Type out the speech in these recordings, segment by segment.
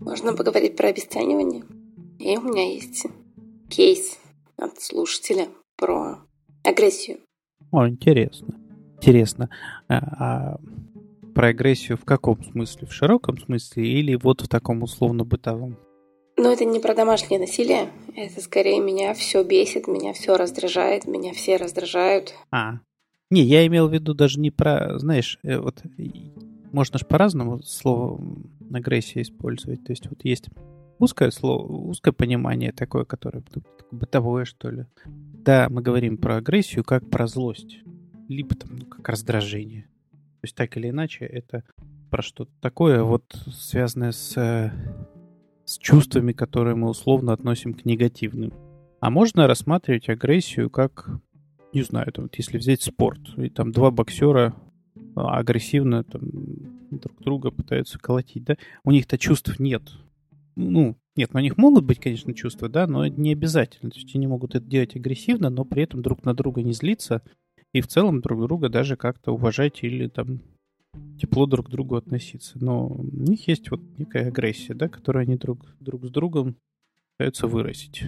Можно поговорить про обесценивание. И у меня есть кейс от слушателя про агрессию. О, интересно. Интересно. А, а про агрессию в каком смысле? В широком смысле или вот в таком условно-бытовом? Но это не про домашнее насилие. Это скорее меня все бесит, меня все раздражает, меня все раздражают. А. Не, я имел в виду даже не про, знаешь, э, вот можно же по-разному слово агрессия использовать. То есть вот есть узкое слово, узкое понимание такое, которое бытовое, что ли. Да, мы говорим про агрессию как про злость, либо там ну, как раздражение. То есть так или иначе это про что-то такое, вот связанное с с чувствами, которые мы условно относим к негативным. А можно рассматривать агрессию как, не знаю, там, вот если взять спорт, и там два боксера а, агрессивно там, друг друга пытаются колотить, да, у них-то чувств нет. Ну, нет, ну, у них могут быть, конечно, чувства, да, но не обязательно. То есть они могут это делать агрессивно, но при этом друг на друга не злиться и в целом друг друга даже как-то уважать или там тепло друг к другу относиться. Но у них есть вот некая агрессия, да, которую они друг, друг с другом пытаются выразить.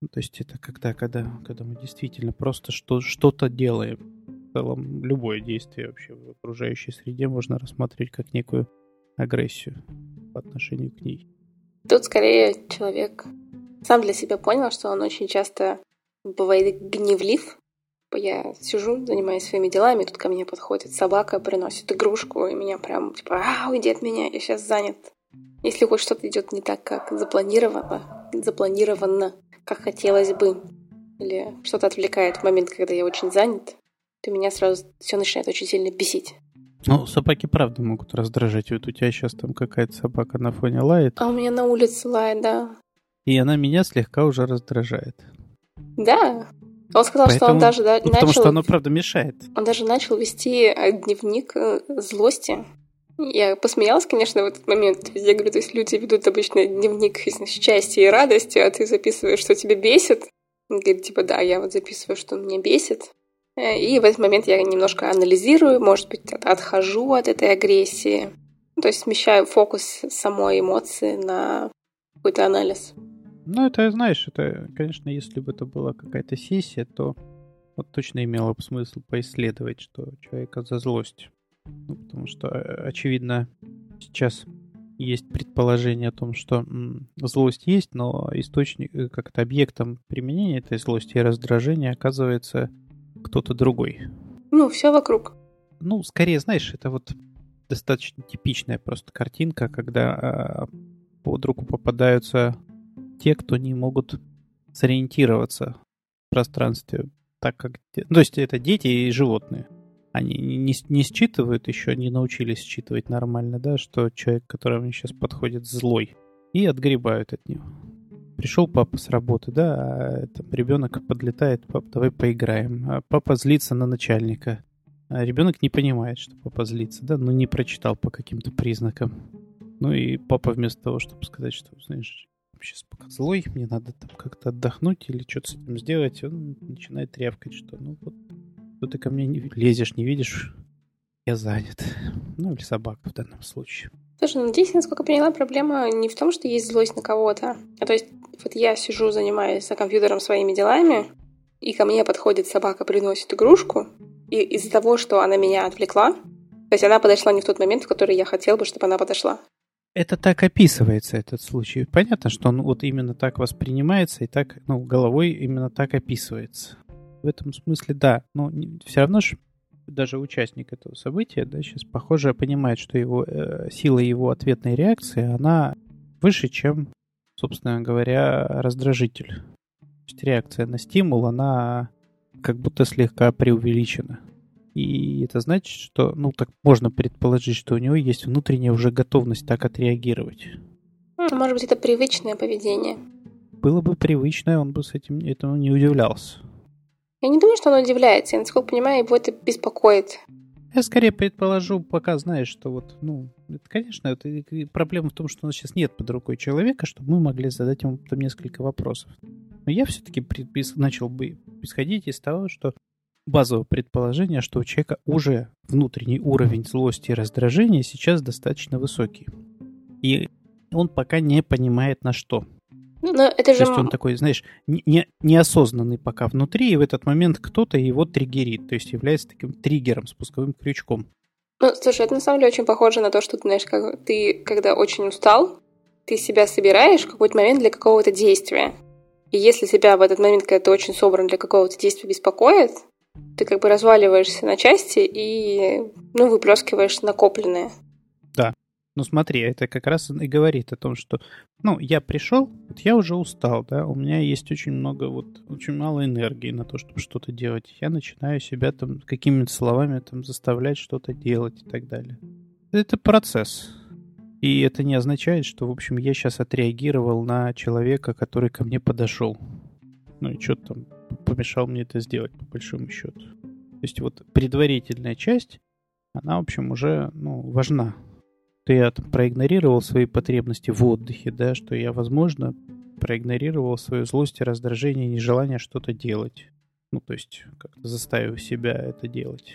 Ну, то есть это когда, когда, когда мы действительно просто что, что-то делаем. В целом любое действие вообще в окружающей среде можно рассматривать как некую агрессию по отношению к ней. Тут скорее человек сам для себя понял, что он очень часто бывает гневлив, Типа, я сижу, занимаюсь своими делами, тут ко мне подходит собака, приносит игрушку, и меня прям, типа, а, уйди от меня, я сейчас занят. Если хоть что-то идет не так, как запланировано, запланировано, как хотелось бы, или что-то отвлекает в момент, когда я очень занят, то меня сразу все начинает очень сильно бесить. Ну, собаки правда могут раздражать. Вот у тебя сейчас там какая-то собака на фоне лает. А у меня на улице лает, да. И она меня слегка уже раздражает. Да, он сказал, Поэтому... что он даже да, ну, начал... Потому что оно, правда, мешает. Он даже начал вести э, дневник э, злости. Я посмеялась, конечно, в этот момент. Я говорю, то есть люди ведут обычно дневник счастья и радости, а ты записываешь, что тебя бесит. Он говорит, типа, да, я вот записываю, что меня бесит. Э, и в этот момент я немножко анализирую, может быть, отхожу от этой агрессии. То есть смещаю фокус самой эмоции на какой-то анализ. Ну, это, знаешь, это, конечно, если бы это была какая-то сессия, то вот точно имело бы смысл поисследовать, что человека за злость. Ну, потому что, э, очевидно, сейчас есть предположение о том, что м, злость есть, но источник, э, как-то объектом применения этой злости и раздражения оказывается кто-то другой. Ну, все вокруг. Ну, скорее, знаешь, это вот достаточно типичная просто картинка, когда э, под руку попадаются те, кто не могут сориентироваться в пространстве так, как... Ну, то есть это дети и животные. Они не, не считывают еще, не научились считывать нормально, да, что человек, которому сейчас подходит, злой. И отгребают от него. Пришел папа с работы, да, а там ребенок подлетает, пап, давай поиграем. А папа злится на начальника. А ребенок не понимает, что папа злится, да, но не прочитал по каким-то признакам. Ну и папа вместо того, чтобы сказать, что, знаешь, сейчас пока злой, мне надо там как-то отдохнуть или что-то с этим сделать, он начинает трявкать, что ну вот, что ты ко мне не лезешь, не видишь, я занят. Ну, или собака в данном случае. Слушай, ну здесь, насколько я поняла, проблема не в том, что есть злость на кого-то. А то есть, вот я сижу, занимаюсь за компьютером своими делами, и ко мне подходит собака, приносит игрушку, и из-за того, что она меня отвлекла, то есть она подошла не в тот момент, в который я хотел бы, чтобы она подошла это так описывается, этот случай. Понятно, что он вот именно так воспринимается и так, ну, головой именно так описывается. В этом смысле, да. Но все равно же даже участник этого события, да, сейчас, похоже, понимает, что его э, сила его ответной реакции, она выше, чем, собственно говоря, раздражитель. То есть реакция на стимул, она как будто слегка преувеличена. И это значит, что, ну, так можно предположить, что у него есть внутренняя уже готовность так отреагировать. Может быть, это привычное поведение. Было бы привычное, он бы с этим этому не удивлялся. Я не думаю, что он удивляется. Я, насколько понимаю, его это беспокоит. Я скорее предположу, пока знаешь, что вот, ну, это, конечно, это, проблема в том, что у нас сейчас нет под рукой человека, чтобы мы могли задать ему там несколько вопросов. Но я все-таки начал бы исходить из того, что базовое предположение, что у человека уже внутренний уровень злости и раздражения сейчас достаточно высокий. И он пока не понимает на что. Ну, но это же... То есть он такой, знаешь, не, неосознанный пока внутри, и в этот момент кто-то его триггерит, то есть является таким триггером, спусковым крючком. Ну, слушай, это на самом деле очень похоже на то, что ты, знаешь, как ты, когда очень устал, ты себя собираешь в какой-то момент для какого-то действия. И если тебя в этот момент, когда ты очень собран для какого-то действия, беспокоит, ты как бы разваливаешься на части и, ну, выплескиваешь накопленное. Да. Ну смотри, это как раз и говорит о том, что, ну, я пришел, вот я уже устал, да, у меня есть очень много, вот, очень мало энергии на то, чтобы что-то делать. Я начинаю себя там какими-то словами там заставлять что-то делать и так далее. Это процесс. И это не означает, что, в общем, я сейчас отреагировал на человека, который ко мне подошел. Ну и что там помешал мне это сделать, по большому счету. То есть вот предварительная часть, она, в общем, уже ну, важна что я там, проигнорировал свои потребности в отдыхе, да, что я, возможно, проигнорировал свою злость и раздражение, нежелание что-то делать. Ну, то есть, как-то заставив себя это делать.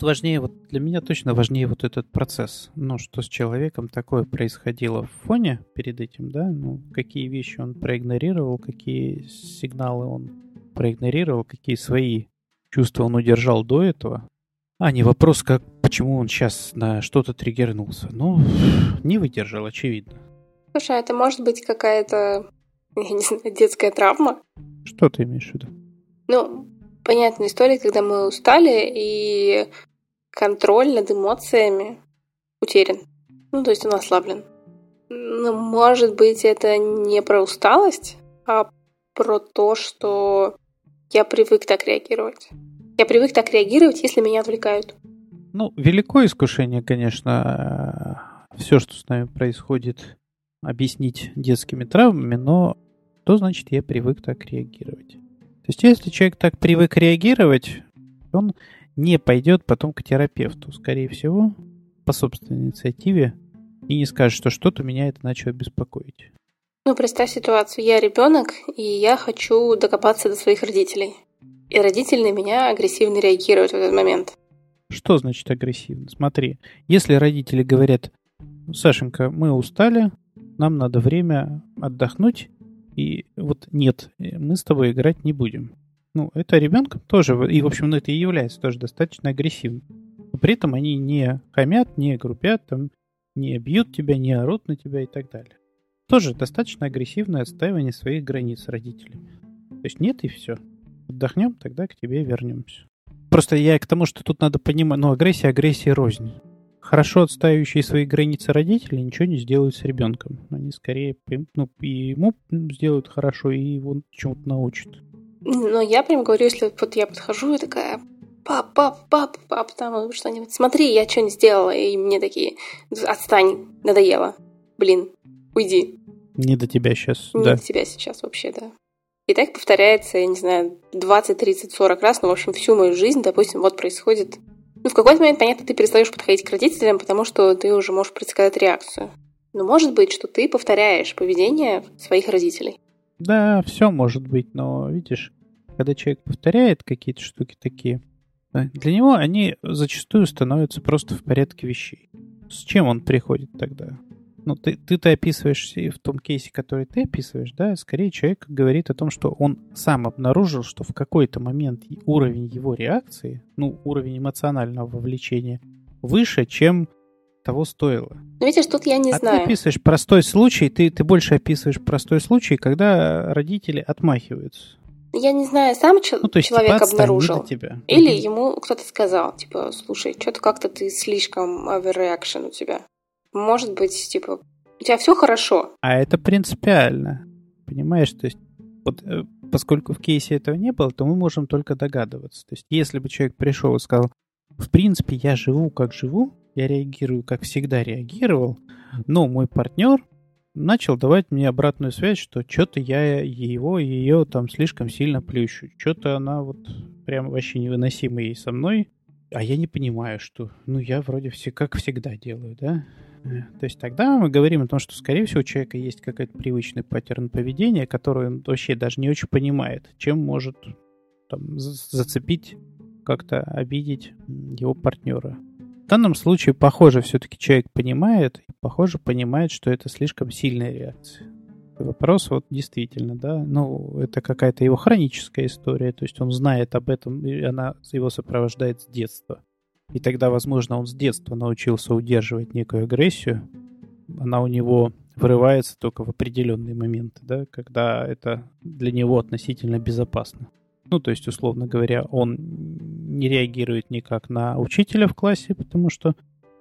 Важнее, вот для меня точно важнее вот этот процесс. Ну, что с человеком такое происходило в фоне перед этим, да, ну, какие вещи он проигнорировал, какие сигналы он проигнорировал, какие свои чувства он удержал до этого, а не вопрос, как, почему он сейчас на что-то триггернулся. Ну, не выдержал, очевидно. Слушай, а это может быть какая-то, я не знаю, детская травма? Что ты имеешь в виду? Ну, понятная история, когда мы устали, и контроль над эмоциями утерян. Ну, то есть он ослаблен. Но, может быть, это не про усталость, а про то, что я привык так реагировать. Я привык так реагировать, если меня отвлекают. Ну, великое искушение, конечно, все, что с нами происходит, объяснить детскими травмами, но что значит я привык так реагировать? То есть, если человек так привык реагировать, он не пойдет потом к терапевту, скорее всего, по собственной инициативе, и не скажет, что что-то меня это начало беспокоить. Ну, представь ситуацию. Я ребенок, и я хочу докопаться до своих родителей. И родители на меня агрессивно реагируют в этот момент. Что значит агрессивно? Смотри, если родители говорят, Сашенька, мы устали, нам надо время отдохнуть, и вот нет, мы с тобой играть не будем. Ну, это ребенком тоже, и, в общем, ну, это и является тоже достаточно агрессивным. Но при этом они не хамят, не группят, там, не бьют тебя, не орут на тебя и так далее. Тоже достаточно агрессивное отстаивание своих границ родителями. То есть нет и все. Отдохнем, тогда к тебе вернемся. Просто я к тому, что тут надо понимать, ну, агрессия, агрессия рознь. Хорошо отстаивающие свои границы родители ничего не сделают с ребенком. Они скорее ну, и ему сделают хорошо, и его чему-то научат. Но я прям говорю, если вот я подхожу и такая, пап, пап, пап, пап, там что-нибудь, смотри, я что-нибудь сделала, и мне такие, отстань, надоело, блин, уйди. Не до тебя сейчас, Не да. до тебя сейчас вообще, да. И так повторяется, я не знаю, 20, 30, 40 раз, но, в общем, всю мою жизнь, допустим, вот происходит... Ну, в какой-то момент, понятно, ты перестаешь подходить к родителям, потому что ты уже можешь предсказать реакцию. Но может быть, что ты повторяешь поведение своих родителей. Да, все может быть, но видишь, когда человек повторяет какие-то штуки такие, для него они зачастую становятся просто в порядке вещей. С чем он приходит тогда? Ну, ты, ты-то описываешь в том кейсе, который ты описываешь, да, скорее человек говорит о том, что он сам обнаружил, что в какой-то момент уровень его реакции, ну, уровень эмоционального вовлечения выше, чем того стоило. Ну, видишь, тут я не а знаю. ты описываешь простой случай, ты, ты больше описываешь простой случай, когда родители отмахиваются. Я не знаю, сам ч- ну, то есть, человек типа, обнаружил. тебя. Или угу. ему кто-то сказал, типа, слушай, что-то как-то ты слишком overreaction у тебя. Может быть, типа, у тебя все хорошо. А это принципиально. Понимаешь, то есть, вот, э, поскольку в кейсе этого не было, то мы можем только догадываться. То есть, если бы человек пришел и сказал, в принципе, я живу как живу, я реагирую, как всегда реагировал, но мой партнер начал давать мне обратную связь, что что-то я его, ее там слишком сильно плющу. Что-то она вот прям вообще невыносима ей со мной. А я не понимаю, что, ну, я вроде все как всегда делаю, да? То есть тогда мы говорим о том, что, скорее всего, у человека есть какой-то привычный паттерн поведения, который он вообще даже не очень понимает, чем может там, зацепить, как-то обидеть его партнера. В данном случае, похоже, все-таки человек понимает, и, похоже, понимает, что это слишком сильная реакция. Вопрос вот действительно, да, ну, это какая-то его хроническая история, то есть он знает об этом, и она его сопровождает с детства. И тогда, возможно, он с детства научился удерживать некую агрессию. Она у него вырывается только в определенные моменты, да, когда это для него относительно безопасно. Ну, то есть, условно говоря, он не реагирует никак на учителя в классе, потому что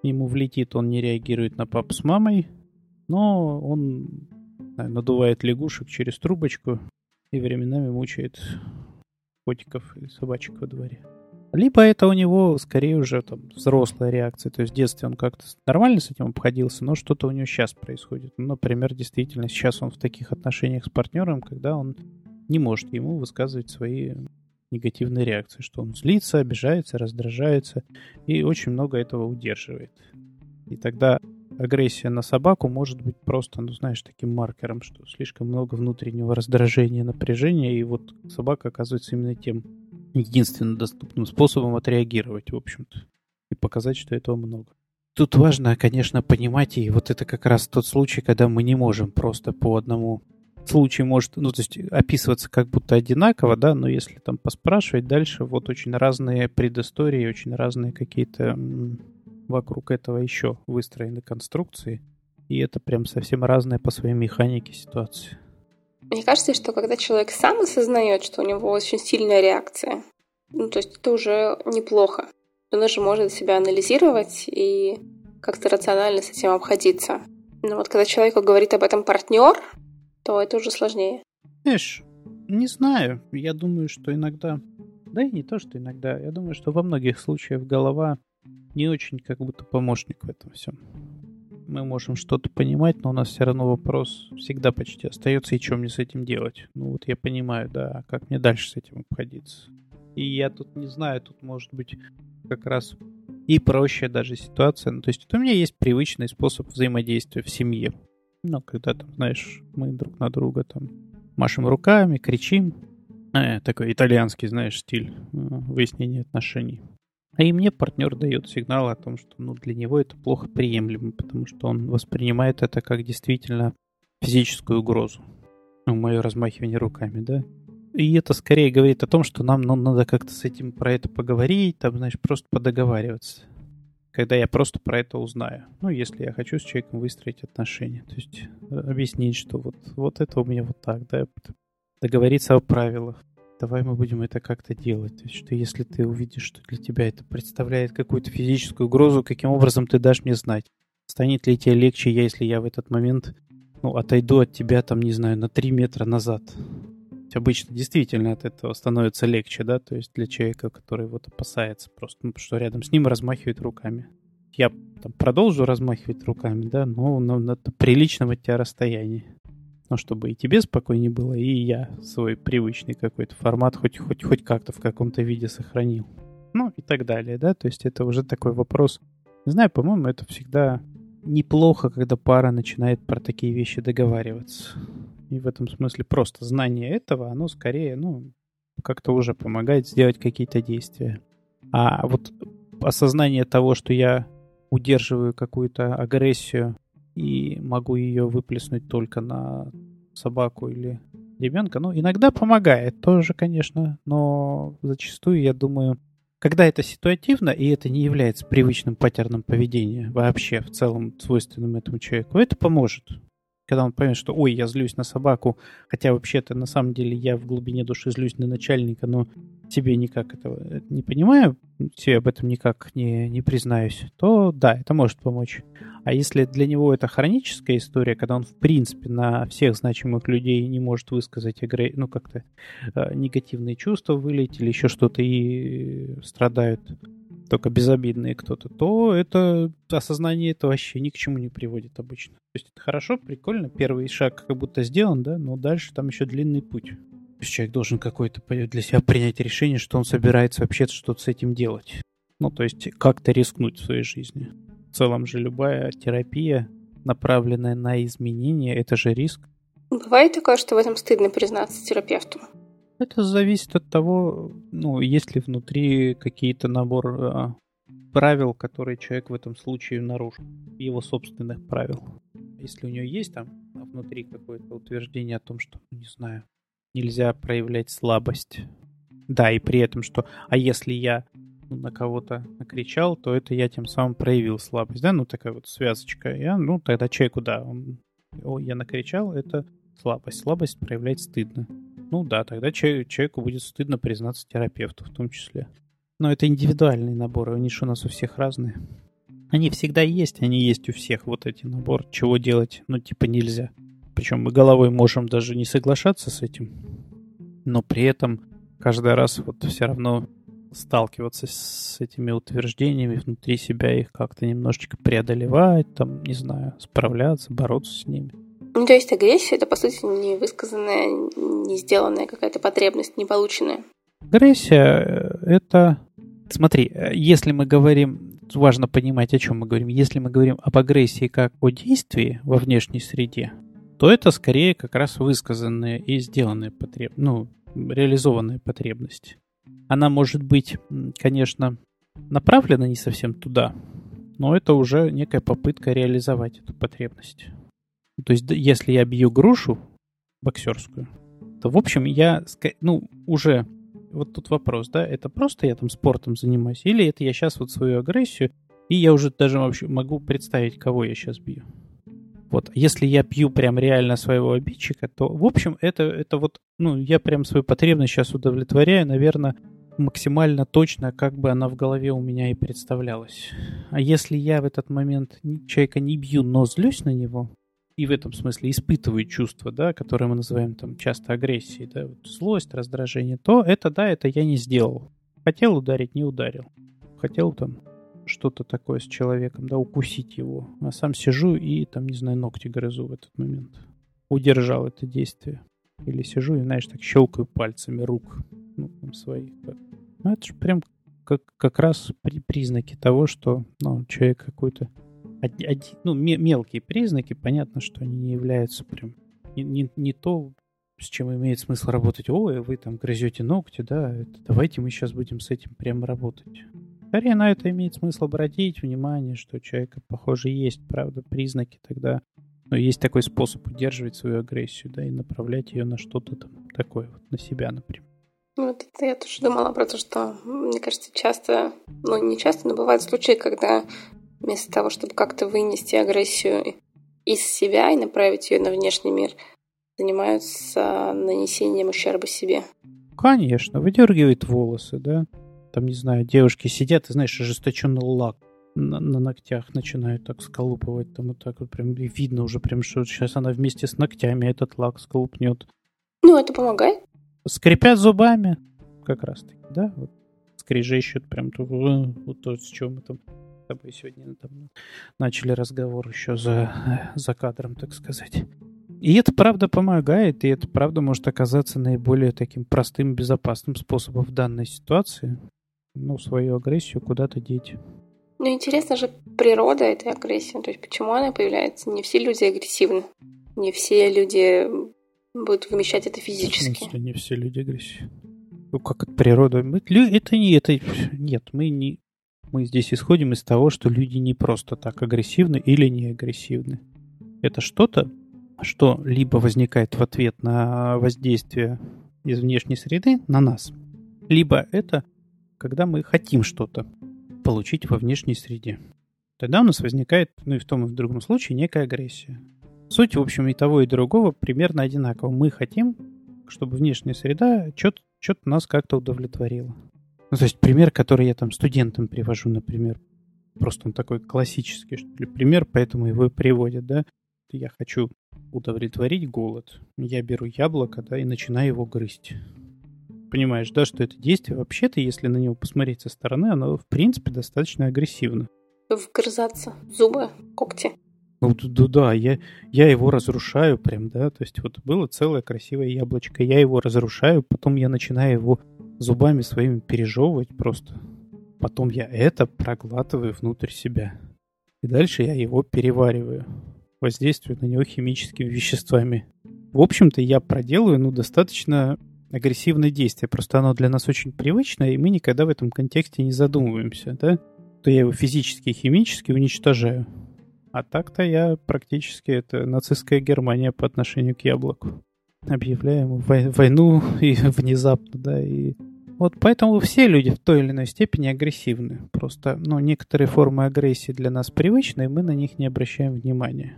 ему влетит, он не реагирует на папу с мамой, но он знаю, надувает лягушек через трубочку и временами мучает котиков и собачек во дворе. Либо это у него скорее уже там взрослая реакция. То есть в детстве он как-то нормально с этим обходился, но что-то у него сейчас происходит. Ну, например, действительно, сейчас он в таких отношениях с партнером, когда он не может ему высказывать свои негативные реакции, что он злится, обижается, раздражается и очень много этого удерживает. И тогда агрессия на собаку может быть просто, ну знаешь, таким маркером, что слишком много внутреннего раздражения, напряжения, и вот собака оказывается именно тем единственным доступным способом отреагировать, в общем-то, и показать, что этого много. Тут важно, конечно, понимать, и вот это как раз тот случай, когда мы не можем просто по одному случаю может, ну, то есть описываться как будто одинаково, да, но если там поспрашивать дальше, вот очень разные предыстории, очень разные какие-то вокруг этого еще выстроены конструкции, и это прям совсем разная по своей механике ситуация. Мне кажется, что когда человек сам осознает, что у него очень сильная реакция, ну, то есть это уже неплохо. Он уже может себя анализировать и как-то рационально с этим обходиться. Но вот когда человеку говорит об этом партнер, то это уже сложнее. Знаешь, не знаю. Я думаю, что иногда... Да и не то, что иногда. Я думаю, что во многих случаях голова не очень как будто помощник в этом всем. Мы можем что-то понимать, но у нас все равно вопрос всегда почти остается, и что мне с этим делать? Ну вот я понимаю, да, а как мне дальше с этим обходиться? И я тут не знаю, тут может быть как раз и проще даже ситуация. Ну, то есть у меня есть привычный способ взаимодействия в семье. Ну, когда там, знаешь, мы друг на друга там машем руками, кричим. Э, такой итальянский, знаешь, стиль э, выяснения отношений. А и мне партнер дает сигнал о том, что ну, для него это плохо приемлемо, потому что он воспринимает это как действительно физическую угрозу. Ну, мое размахивание руками, да. И это скорее говорит о том, что нам ну, надо как-то с этим про это поговорить, там, знаешь, просто подоговариваться. Когда я просто про это узнаю. Ну, если я хочу с человеком выстроить отношения. То есть э, объяснить, что вот, вот это у меня вот так, да. Договориться о правилах давай мы будем это как-то делать. То есть, что если ты увидишь, что для тебя это представляет какую-то физическую угрозу, каким образом ты дашь мне знать? Станет ли тебе легче, если я в этот момент ну, отойду от тебя, там, не знаю, на 3 метра назад? Обычно действительно от этого становится легче, да, то есть для человека, который вот опасается просто, ну, что рядом с ним размахивает руками. Я там продолжу размахивать руками, да, но на, на приличном от тебя расстоянии. Ну, чтобы и тебе спокойнее было, и я свой привычный какой-то формат хоть, хоть, хоть как-то в каком-то виде сохранил. Ну, и так далее, да, то есть это уже такой вопрос. Не знаю, по-моему, это всегда неплохо, когда пара начинает про такие вещи договариваться. И в этом смысле просто знание этого, оно скорее, ну, как-то уже помогает сделать какие-то действия. А вот осознание того, что я удерживаю какую-то агрессию и могу ее выплеснуть только на собаку или ребенка. Ну, иногда помогает тоже, конечно, но зачастую, я думаю, когда это ситуативно, и это не является привычным паттерном поведения вообще в целом свойственным этому человеку, это поможет когда он поймет, что ой, я злюсь на собаку, хотя вообще-то на самом деле я в глубине души злюсь на начальника, но тебе никак этого не понимаю, тебе об этом никак не, не признаюсь, то да, это может помочь. А если для него это хроническая история, когда он в принципе на всех значимых людей не может высказать игры, ну как-то э, негативные чувства вылить или еще что-то и страдают, только безобидные кто-то, то это осознание это вообще ни к чему не приводит обычно. То есть это хорошо, прикольно, первый шаг как будто сделан, да, но дальше там еще длинный путь. Человек должен какой-то для себя принять решение, что он собирается вообще что-то с этим делать. Ну, то есть как-то рискнуть в своей жизни. целом же любая терапия, направленная на изменение, это же риск. Бывает такое, что в этом стыдно признаться терапевту? Это зависит от того, ну, есть ли внутри какие-то набор а, правил, которые человек в этом случае нарушил, его собственных правил. Если у него есть там внутри какое-то утверждение о том, что, не знаю, нельзя проявлять слабость. Да, и при этом, что, а если я на кого-то накричал, то это я тем самым проявил слабость, да, ну такая вот связочка. Я, ну тогда человеку, да, он, о, я накричал, это слабость. Слабость проявлять стыдно. Ну да, тогда человеку будет стыдно признаться терапевту в том числе. Но это индивидуальные наборы, они же у нас у всех разные. Они всегда есть, они есть у всех, вот эти наборы, чего делать, ну типа нельзя. Причем мы головой можем даже не соглашаться с этим, но при этом каждый раз вот все равно сталкиваться с этими утверждениями внутри себя, их как-то немножечко преодолевать, там, не знаю, справляться, бороться с ними. Ну, то есть агрессия — это, по сути, не высказанная, не сделанная какая-то потребность, не полученная. Агрессия — это... Смотри, если мы говорим... Важно понимать, о чем мы говорим. Если мы говорим об агрессии как о действии во внешней среде, то это скорее как раз высказанные и сделанные потребности, ну, реализованные потребности. Она может быть, конечно, направлена не совсем туда, но это уже некая попытка реализовать эту потребность. То есть, если я бью грушу боксерскую, то, в общем, я, ну, уже, вот тут вопрос, да, это просто я там спортом занимаюсь, или это я сейчас вот свою агрессию, и я уже даже вообще могу представить, кого я сейчас бью. Вот, если я пью прям реально своего обидчика, то, в общем, это, это вот, ну, я прям свою потребность сейчас удовлетворяю, наверное, максимально точно, как бы она в голове у меня и представлялась. А если я в этот момент человека не бью, но злюсь на него, и в этом смысле испытываю чувства, да, которые мы называем там часто агрессией, да, вот злость, раздражение, то это, да, это я не сделал. Хотел ударить, не ударил. Хотел там что-то такое с человеком, да, укусить его. А сам сижу и там, не знаю, ногти грызу в этот момент. Удержал это действие. Или сижу и, знаешь, так щелкаю пальцами рук, ну, там, своих. Ну, это же прям как, как раз при, признаки того, что, ну, человек какой-то ну, мелкие признаки, понятно, что они не являются прям не, не, не то, с чем имеет смысл работать. Ой, вы там грызете ногти, да, это, давайте мы сейчас будем с этим прямо работать. Скорее на это имеет смысл обратить внимание, что у человека, похоже, есть, правда, признаки тогда. Но есть такой способ удерживать свою агрессию, да, и направлять ее на что-то там такое, вот на себя, например. Ну, вот это я тоже думала про то, что, мне кажется, часто, ну, не часто, но бывают случаи, когда вместо того, чтобы как-то вынести агрессию из себя и направить ее на внешний мир, занимаются нанесением ущерба себе. Конечно, выдергивает волосы, да. Там, не знаю, девушки сидят и, знаешь, ожесточенный лак на, на ногтях начинают так сколупывать, там вот так вот прям видно уже прям, что сейчас она вместе с ногтями этот лак сколупнет. Ну, это помогает. Скрипят зубами, как раз таки, да, вот скрежещут прям вот то, с чем мы там тобой сегодня там, начали разговор еще за, за кадром, так сказать. И это правда помогает, и это правда может оказаться наиболее таким простым, безопасным способом в данной ситуации. Ну, свою агрессию куда-то деть. Ну, интересно же природа этой агрессии. То есть, почему она появляется? Не все люди агрессивны. Не все люди будут вымещать это физически. В смысле, не все люди агрессивны? Ну, как от природы? Мы, это не... Это, нет, мы не... Мы здесь исходим из того, что люди не просто так агрессивны или не агрессивны. Это что-то, что либо возникает в ответ на воздействие из внешней среды на нас, либо это когда мы хотим что-то получить во внешней среде. Тогда у нас возникает, ну и в том и в другом случае, некая агрессия. Суть, в общем, и того, и другого примерно одинакова. Мы хотим, чтобы внешняя среда что-то нас как-то удовлетворила. Ну, то есть пример, который я там студентам привожу, например, просто он такой классический, что ли, пример, поэтому его и приводят, да. Я хочу удовлетворить голод. Я беру яблоко, да, и начинаю его грызть. Понимаешь, да, что это действие вообще-то, если на него посмотреть со стороны, оно, в принципе, достаточно агрессивно. Вгрызаться. Зубы, когти. Ну да, да, я, я его разрушаю прям, да, то есть вот было целое красивое яблочко, я его разрушаю, потом я начинаю его зубами своими пережевывать просто. Потом я это проглатываю внутрь себя. И дальше я его перевариваю. Воздействую на него химическими веществами. В общем-то, я проделываю, ну, достаточно агрессивное действие. Просто оно для нас очень привычное, и мы никогда в этом контексте не задумываемся, да? То я его физически и химически уничтожаю. А так-то я практически это нацистская Германия по отношению к яблоку. Объявляем войну и внезапно, да, и вот поэтому все люди в той или иной степени агрессивны. Просто, ну, некоторые формы агрессии для нас привычны, и мы на них не обращаем внимания.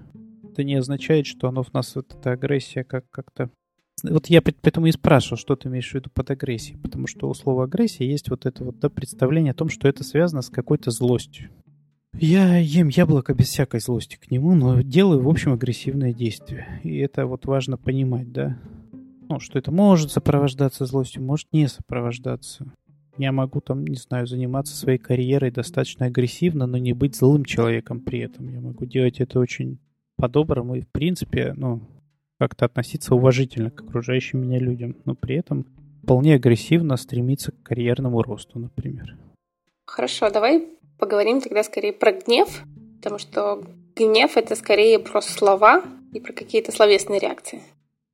Это не означает, что оно в нас, вот эта агрессия, как как-то... Вот я поэтому и спрашивал, что ты имеешь в виду под агрессией, потому что у слова агрессия есть вот это вот да, представление о том, что это связано с какой-то злостью. Я ем яблоко без всякой злости к нему, но делаю, в общем, агрессивное действие. И это вот важно понимать, да ну, что это может сопровождаться злостью, может не сопровождаться. Я могу там, не знаю, заниматься своей карьерой достаточно агрессивно, но не быть злым человеком при этом. Я могу делать это очень по-доброму и, в принципе, ну, как-то относиться уважительно к окружающим меня людям, но при этом вполне агрессивно стремиться к карьерному росту, например. Хорошо, давай поговорим тогда скорее про гнев, потому что гнев — это скорее про слова и про какие-то словесные реакции.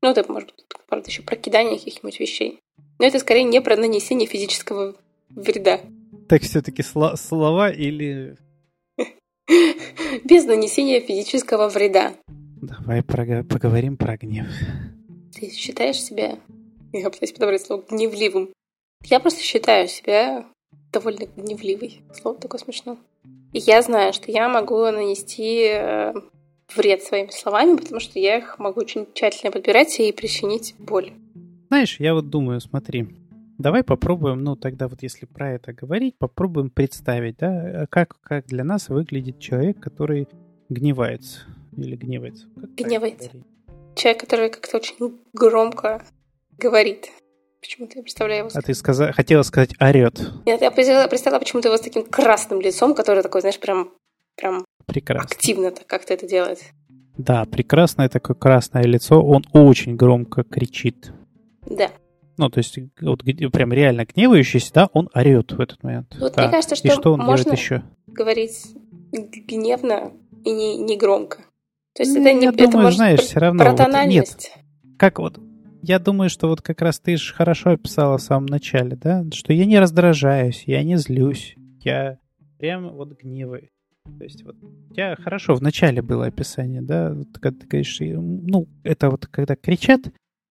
Ну, это может быть, правда, еще про кидание каких-нибудь вещей. Но это скорее не про нанесение физического вреда. Так все-таки сло- слова или... Без нанесения физического вреда. Давай про- поговорим про гнев. Ты считаешь себя... Я пытаюсь подобрать слово гневливым. Я просто считаю себя довольно гневливой. Слово такое смешно. И я знаю, что я могу нанести э, вред своими словами, потому что я их могу очень тщательно подбирать и причинить боль. Знаешь, я вот думаю, смотри, давай попробуем, ну тогда вот если про это говорить, попробуем представить, да, как, как для нас выглядит человек, который гневается или гневается. Как гневается. Человек, который как-то очень громко говорит. Почему-то я представляю его... А ты сказа... хотела сказать орет. Нет, я представляла почему-то его с таким красным лицом, который такой, знаешь, прям, прям Прекрасно. активно как-то это делает. Да, прекрасное такое красное лицо, он очень громко кричит. Да. Ну, то есть, вот прям реально гневающийся, да, он орет в этот момент. Вот да. мне кажется, что, и что он можно еще? говорить гневно и не, не громко. То есть ну, это не я это думаю, может знаешь, все равно про тональность. Вот, нет. Как вот я думаю, что вот как раз ты же хорошо описала в самом начале, да, что я не раздражаюсь, я не злюсь, я прям вот гневаюсь. То есть вот у тебя хорошо в начале было описание, да, вот, когда ты говоришь, ну, это вот когда кричат,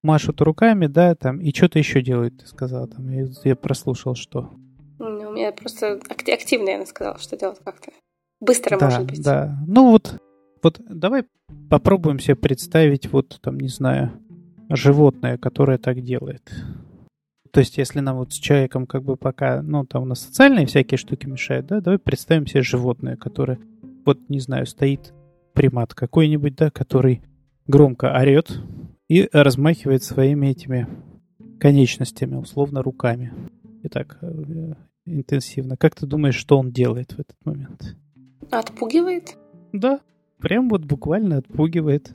машут руками, да, там, и что-то еще делают, ты сказал, там, я, я прослушал, что. Ну, у меня просто активно, я сказала, что делать как-то. Быстро, да, может быть. Да, ну вот, вот давай попробуем себе представить, вот, там, не знаю, животное, которое так делает. То есть, если нам вот с человеком как бы пока, ну, там у нас социальные всякие штуки мешают, да, давай представим себе животное, которое, вот, не знаю, стоит примат какой-нибудь, да, который громко орет и размахивает своими этими конечностями, условно, руками. И так э, интенсивно. Как ты думаешь, что он делает в этот момент? Отпугивает? Да, прям вот буквально отпугивает.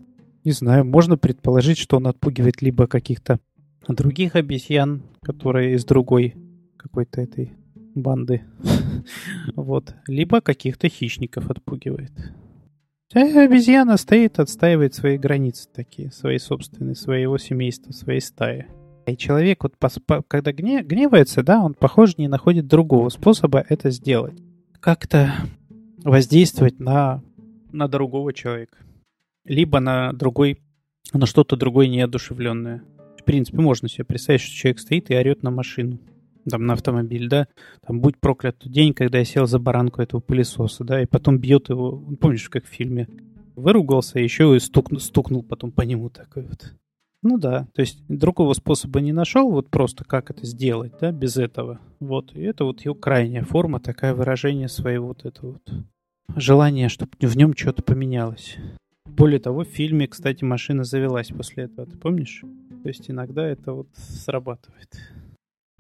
Не знаю, можно предположить, что он отпугивает либо каких-то других обезьян, которые из другой какой-то этой банды. вот. Либо каких-то хищников отпугивает. А обезьяна стоит, отстаивает свои границы такие, свои собственные, своего семейства, своей стаи. И человек, вот, когда гневается, да, он, похоже, не находит другого способа это сделать. Как-то воздействовать на, на другого человека. Либо на другой, на что-то другое неодушевленное принципе, можно себе представить, что человек стоит и орет на машину, там, на автомобиль, да, там, будь проклят тот день, когда я сел за баранку этого пылесоса, да, и потом бьет его, помнишь, как в фильме, выругался, еще и стукнул, стукнул потом по нему такой вот. Ну да, то есть другого способа не нашел, вот просто как это сделать, да, без этого. Вот, и это вот его крайняя форма, такая выражение своего вот этого вот желания, чтобы в нем что-то поменялось. Более того, в фильме, кстати, машина завелась после этого, ты помнишь? То есть иногда это вот срабатывает.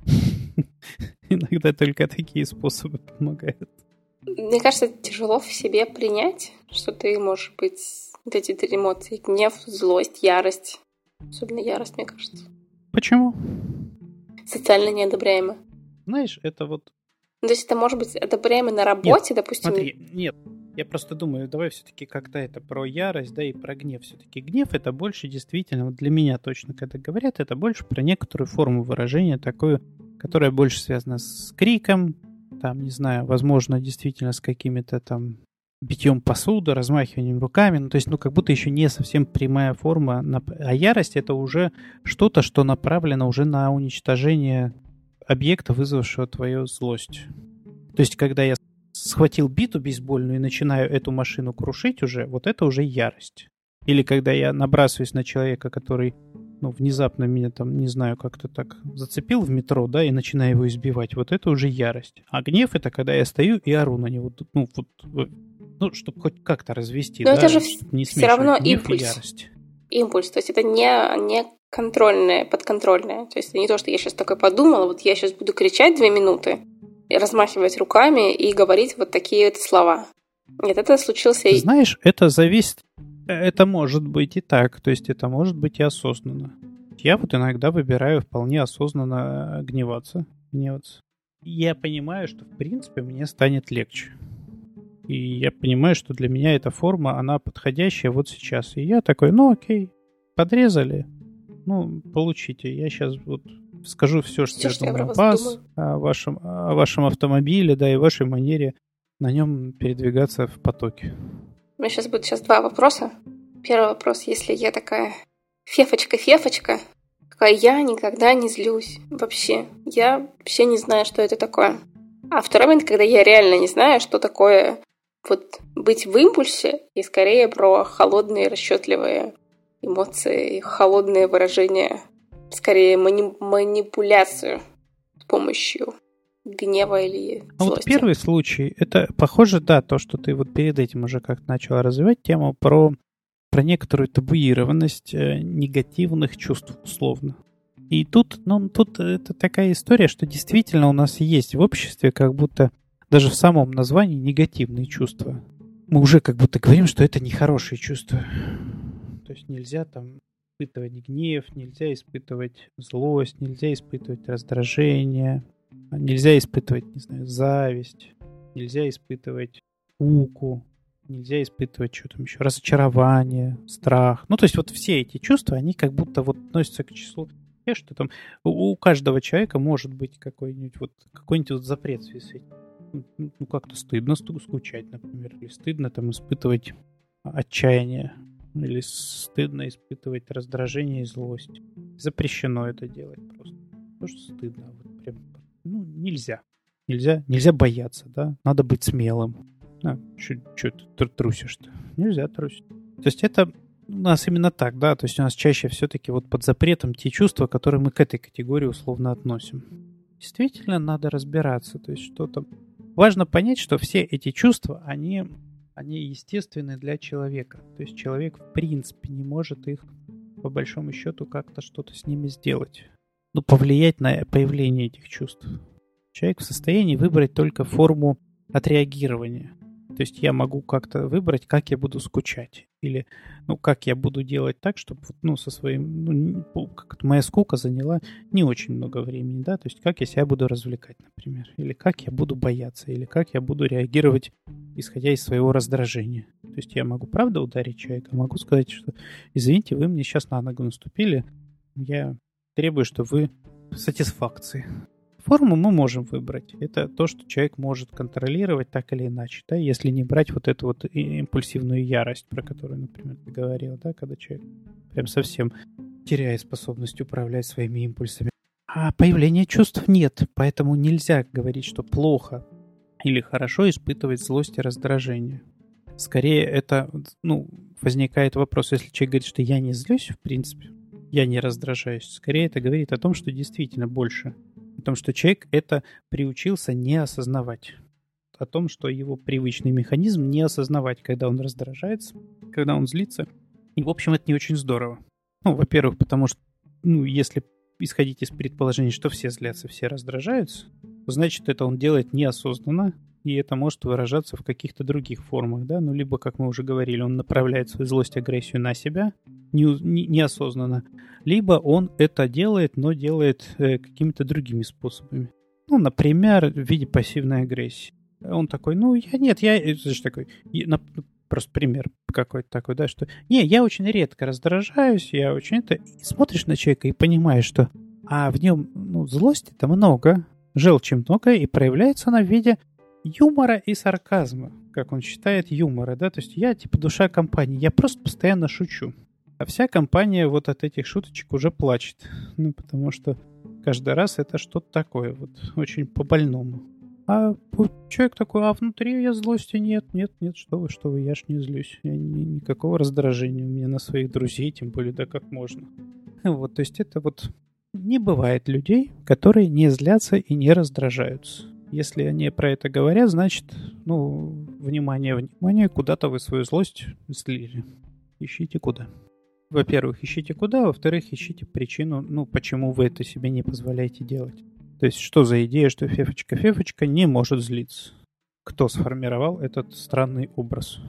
Иногда только такие способы помогают. Мне кажется, тяжело в себе принять, что ты можешь быть вот эти три эмоции. Гнев, злость, ярость. Особенно ярость, мне кажется. Почему? Социально неодобряемо. Знаешь, это вот... То есть это может быть одобряемо на работе, нет, допустим? Смотри, нет, Я просто думаю, давай все-таки как-то это про ярость, да, и про гнев. Все-таки гнев это больше действительно, вот для меня точно, когда говорят, это больше про некоторую форму выражения, такую, которая больше связана с криком, там, не знаю, возможно, действительно с какими-то там битьем посуды, размахиванием руками, ну, то есть, ну, как будто еще не совсем прямая форма, а ярость это уже что-то, что направлено уже на уничтожение объекта, вызвавшего твою злость. То есть, когда я схватил биту бейсбольную и начинаю эту машину крушить уже, вот это уже ярость. Или когда я набрасываюсь на человека, который, ну, внезапно меня там, не знаю, как-то так зацепил в метро, да, и начинаю его избивать, вот это уже ярость. А гнев это когда я стою и ору на него, ну, вот, ну, чтобы хоть как-то развести, Но да, это же не все равно импульс. ярость. Импульс, то есть это не, не контрольное, подконтрольное. То есть это не то, что я сейчас такой подумала, вот я сейчас буду кричать две минуты, размахивать руками и говорить вот такие вот слова. Нет, это случился и... Знаешь, это зависит... Это может быть и так, то есть это может быть и осознанно. Я вот иногда выбираю вполне осознанно гневаться. гневаться. Я понимаю, что в принципе мне станет легче. И я понимаю, что для меня эта форма, она подходящая вот сейчас. И я такой, ну окей, подрезали, ну, получите. Я сейчас вот скажу все, что все, я что думаю я о вас, о вашем, о вашем автомобиле, да, и вашей манере на нем передвигаться в потоке. У меня сейчас будет сейчас два вопроса. Первый вопрос, если я такая фефочка-фефочка, такая я никогда не злюсь вообще. Я вообще не знаю, что это такое. А второй момент, когда я реально не знаю, что такое вот быть в импульсе и скорее про холодные, расчетливые эмоции, холодные выражения скорее мани- манипуляцию с помощью гнева или злости. Ну вот первый случай, это похоже, да, то, что ты вот перед этим уже как начала развивать тему про, про некоторую табуированность э, негативных чувств, условно. И тут, ну, тут это такая история, что действительно у нас есть в обществе как будто даже в самом названии негативные чувства. Мы уже как будто говорим, что это нехорошие чувства. То есть нельзя там испытывать гнев, нельзя испытывать злость, нельзя испытывать раздражение, нельзя испытывать, не знаю, зависть, нельзя испытывать скуку, нельзя испытывать что там еще, разочарование, страх. Ну, то есть вот все эти чувства, они как будто вот относятся к числу. Что там у каждого человека может быть какой-нибудь вот какой-нибудь вот запрет в ну как-то стыдно скучать, например, или стыдно там испытывать отчаяние, или стыдно испытывать раздражение и злость. Запрещено это делать просто. Потому что стыдно. Вот прям, ну, нельзя. Нельзя, нельзя бояться, да? Надо быть смелым. А, что ты трусишь-то? Нельзя трусить. То есть это у нас именно так, да? То есть у нас чаще все-таки вот под запретом те чувства, которые мы к этой категории условно относим. Действительно, надо разбираться. То есть что то Важно понять, что все эти чувства, они они естественны для человека. То есть человек в принципе не может их по большому счету как-то что-то с ними сделать. Ну, повлиять на появление этих чувств. Человек в состоянии выбрать только форму отреагирования. То есть я могу как-то выбрать, как я буду скучать. Или, ну, как я буду делать так, чтобы, ну, со своим, ну, как моя скука заняла не очень много времени, да, то есть как я себя буду развлекать, например. Или как я буду бояться, или как я буду реагировать, исходя из своего раздражения. То есть я могу, правда, ударить человека, могу сказать, что, извините, вы мне сейчас на ногу наступили, я требую, чтобы вы сатисфакции. Форму мы можем выбрать. Это то, что человек может контролировать так или иначе, да, если не брать вот эту вот импульсивную ярость, про которую, например, ты говорил, да, когда человек прям совсем теряет способность управлять своими импульсами. А появления чувств нет, поэтому нельзя говорить, что плохо или хорошо испытывать злость и раздражение. Скорее это, ну, возникает вопрос, если человек говорит, что я не злюсь, в принципе, я не раздражаюсь, скорее это говорит о том, что действительно больше о том, что человек это приучился не осознавать. О том, что его привычный механизм не осознавать, когда он раздражается, когда он злится. И, в общем, это не очень здорово. Ну, во-первых, потому что, ну, если исходить из предположения, что все злятся, все раздражаются, значит, это он делает неосознанно, и это может выражаться в каких-то других формах, да, ну, либо, как мы уже говорили, он направляет свою злость, агрессию на себя не, не, неосознанно, либо он это делает, но делает э, какими-то другими способами. Ну, например, в виде пассивной агрессии. Он такой, ну, я нет, я... Это же такой, просто пример какой-то такой, да, что не, я очень редко раздражаюсь, я очень это... И смотришь на человека и понимаешь, что а в нем ну, злости-то много, желчи много, и проявляется она в виде юмора и сарказма, как он считает юмора, да, то есть я типа душа компании, я просто постоянно шучу. А вся компания вот от этих шуточек уже плачет, ну, потому что каждый раз это что-то такое, вот очень по-больному. А человек такой, а внутри я злости нет, нет, нет, что вы, что вы, я ж не злюсь. Я ни, никакого раздражения у меня на своих друзей, тем более, да как можно. Вот, то есть это вот не бывает людей, которые не злятся и не раздражаются. Если они про это говорят, значит, ну, внимание, внимание, куда-то вы свою злость слили. Ищите куда. Во-первых, ищите куда, во-вторых, ищите причину, ну, почему вы это себе не позволяете делать. То есть что за идея, что Фефочка Фефочка не может злиться? Кто сформировал этот странный образ?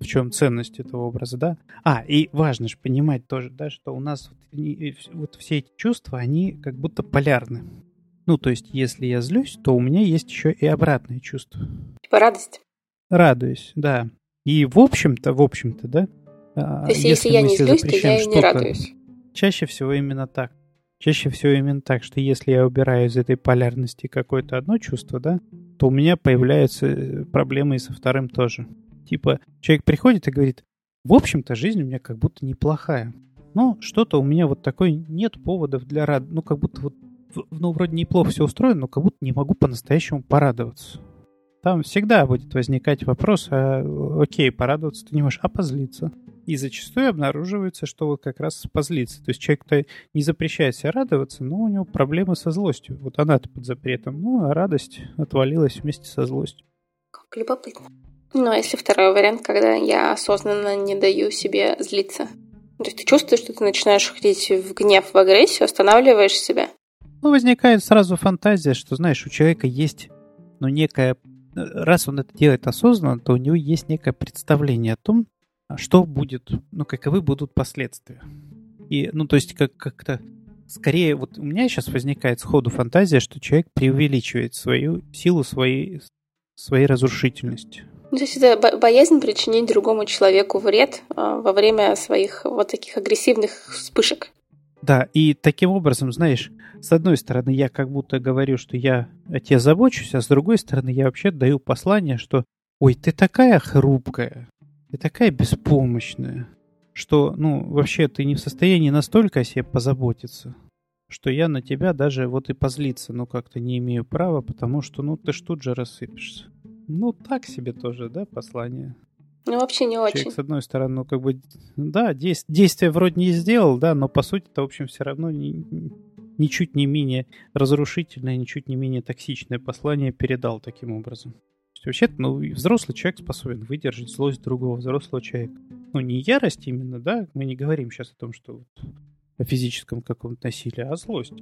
В чем ценность этого образа, да? А, и важно же понимать тоже, да, что у нас вот, вот все эти чувства, они как будто полярны. Ну, то есть, если я злюсь, то у меня есть еще и обратное чувство. Типа радость. Радуюсь, да. И в общем-то, в общем-то, да. А, то есть, если, если я не злюсь, то я и не радуюсь. Чаще всего именно так. Чаще всего именно так, что если я убираю из этой полярности какое-то одно чувство, да, то у меня появляются э, проблемы и со вторым тоже. Типа, человек приходит и говорит, в общем-то, жизнь у меня как будто неплохая. Но что-то у меня вот такой нет поводов для рад... Ну, как будто вот, ну, вроде неплохо все устроено, но как будто не могу по-настоящему порадоваться. Там всегда будет возникать вопрос, а, окей, порадоваться ты не можешь, а позлиться. И зачастую обнаруживается, что вот как раз позлиться. То есть человек-то не запрещает себе радоваться, но у него проблемы со злостью. Вот она-то под запретом. Ну, а радость отвалилась вместе со злостью. Как любопытно. Ну, а если второй вариант, когда я осознанно не даю себе злиться? То есть ты чувствуешь, что ты начинаешь ходить в гнев, в агрессию, останавливаешь себя? Ну, возникает сразу фантазия, что, знаешь, у человека есть, ну, некая... Раз он это делает осознанно, то у него есть некое представление о том, что будет, ну, каковы будут последствия. И, ну, то есть как- как-то скорее, вот у меня сейчас возникает сходу фантазия, что человек преувеличивает свою силу своей, своей разрушительности. Ну, то есть это боязнь причинить другому человеку вред а, во время своих вот таких агрессивных вспышек. Да, и таким образом, знаешь, с одной стороны, я как будто говорю, что я о тебе забочусь, а с другой стороны, я вообще даю послание, что «Ой, ты такая хрупкая, ты такая беспомощная, что, ну, вообще ты не в состоянии настолько о себе позаботиться, что я на тебя даже вот и позлиться, ну, как-то не имею права, потому что, ну, ты ж тут же рассыпешься. Ну, так себе тоже, да, послание. Ну, вообще не очень. Человек, с одной стороны, ну, как бы, да, действ- действие вроде не сделал, да, но по сути это, в общем, все равно не, ничуть не менее разрушительное, ничуть не менее токсичное послание передал таким образом есть вообще ну, взрослый человек способен выдержать злость другого взрослого человека. Ну, не ярость именно, да, мы не говорим сейчас о том, что вот о физическом каком-то насилии, а злость.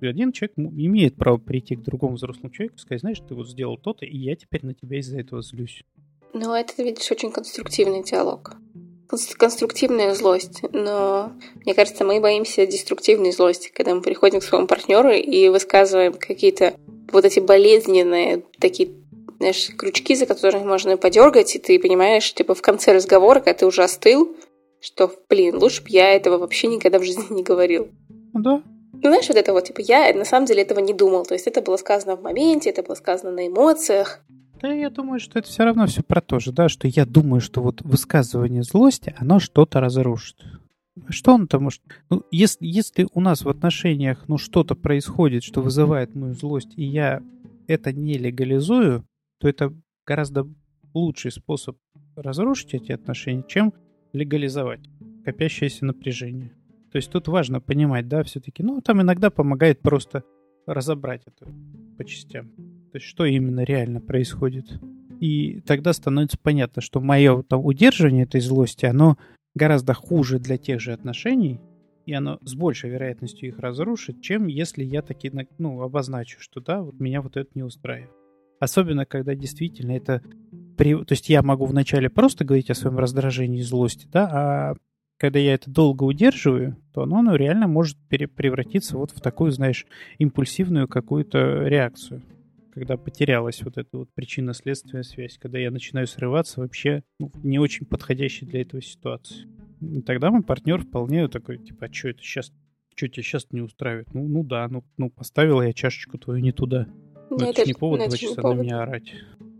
Один человек имеет право прийти к другому взрослому человеку и сказать, знаешь, ты вот сделал то-то, и я теперь на тебя из-за этого злюсь. Ну, это, видишь, очень конструктивный диалог. Конструктивная злость, но мне кажется, мы боимся деструктивной злости, когда мы приходим к своему партнеру и высказываем какие-то вот эти болезненные, такие знаешь, крючки, за которыми можно подергать, и ты понимаешь, типа, в конце разговора, когда ты уже остыл, что, блин, лучше бы я этого вообще никогда в жизни не говорил. Да. Ну, знаешь, вот это вот, типа, я на самом деле этого не думал. То есть это было сказано в моменте, это было сказано на эмоциях. Да, я думаю, что это все равно все про то же, да, что я думаю, что вот высказывание злости, оно что-то разрушит. Что он там может... Ну, если, если у нас в отношениях, ну, что-то происходит, что вызывает мою злость, и я это не легализую, то это гораздо лучший способ разрушить эти отношения, чем легализовать копящееся напряжение. То есть тут важно понимать, да, все-таки, ну, там иногда помогает просто разобрать это по частям. То есть что именно реально происходит. И тогда становится понятно, что мое там удерживание этой злости, оно гораздо хуже для тех же отношений, и оно с большей вероятностью их разрушит, чем если я таки, ну, обозначу, что да, вот меня вот это не устраивает. Особенно, когда действительно это... При... То есть я могу вначале просто говорить о своем раздражении и злости, да, а когда я это долго удерживаю, то оно, оно реально может пере... превратиться вот в такую, знаешь, импульсивную какую-то реакцию, когда потерялась вот эта вот причинно-следственная связь, когда я начинаю срываться вообще ну, не очень подходящей для этого ситуации. И тогда мой партнер вполне такой, типа, а что это сейчас, что тебя сейчас не устраивает? Ну, ну да, ну, ну поставила я чашечку твою не туда. Ну, это, это не повод два часа повод. на меня орать.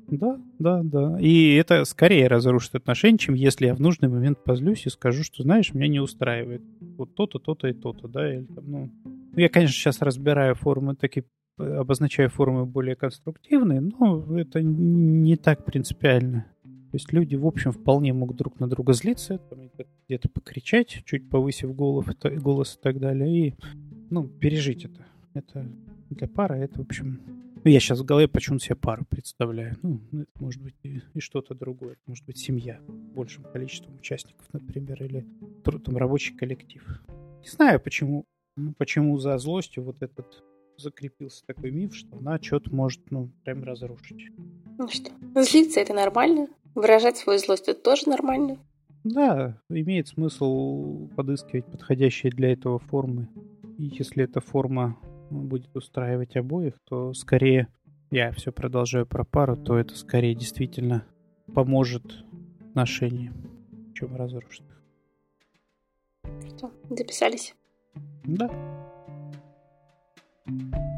Да, да, да. И это скорее разрушит отношения, чем если я в нужный момент позлюсь и скажу, что, знаешь, меня не устраивает вот то-то, то-то и то-то, да, или там, ну... ну я, конечно, сейчас разбираю формы, такие обозначаю формы более конструктивные, но это не так принципиально. То есть люди, в общем, вполне могут друг на друга злиться, где-то покричать, чуть повысив голос, голос и так далее, и, ну, пережить это. Это для пары, это, в общем, ну, я сейчас в голове почему-то себе пару представляю. Ну, это может быть и, и что-то другое. Может быть семья большим количеством участников, например, или там рабочий коллектив. Не знаю, почему, почему за злостью вот этот закрепился такой миф, что она что-то может, ну, прям разрушить. Ну что, злиться это нормально, выражать свою злость это тоже нормально. Да, имеет смысл подыскивать подходящие для этого формы. И если эта форма будет устраивать обоих, то скорее я все продолжаю про пару, то это скорее действительно поможет отношениям, чем разрушит Что, записались? Да. Thank you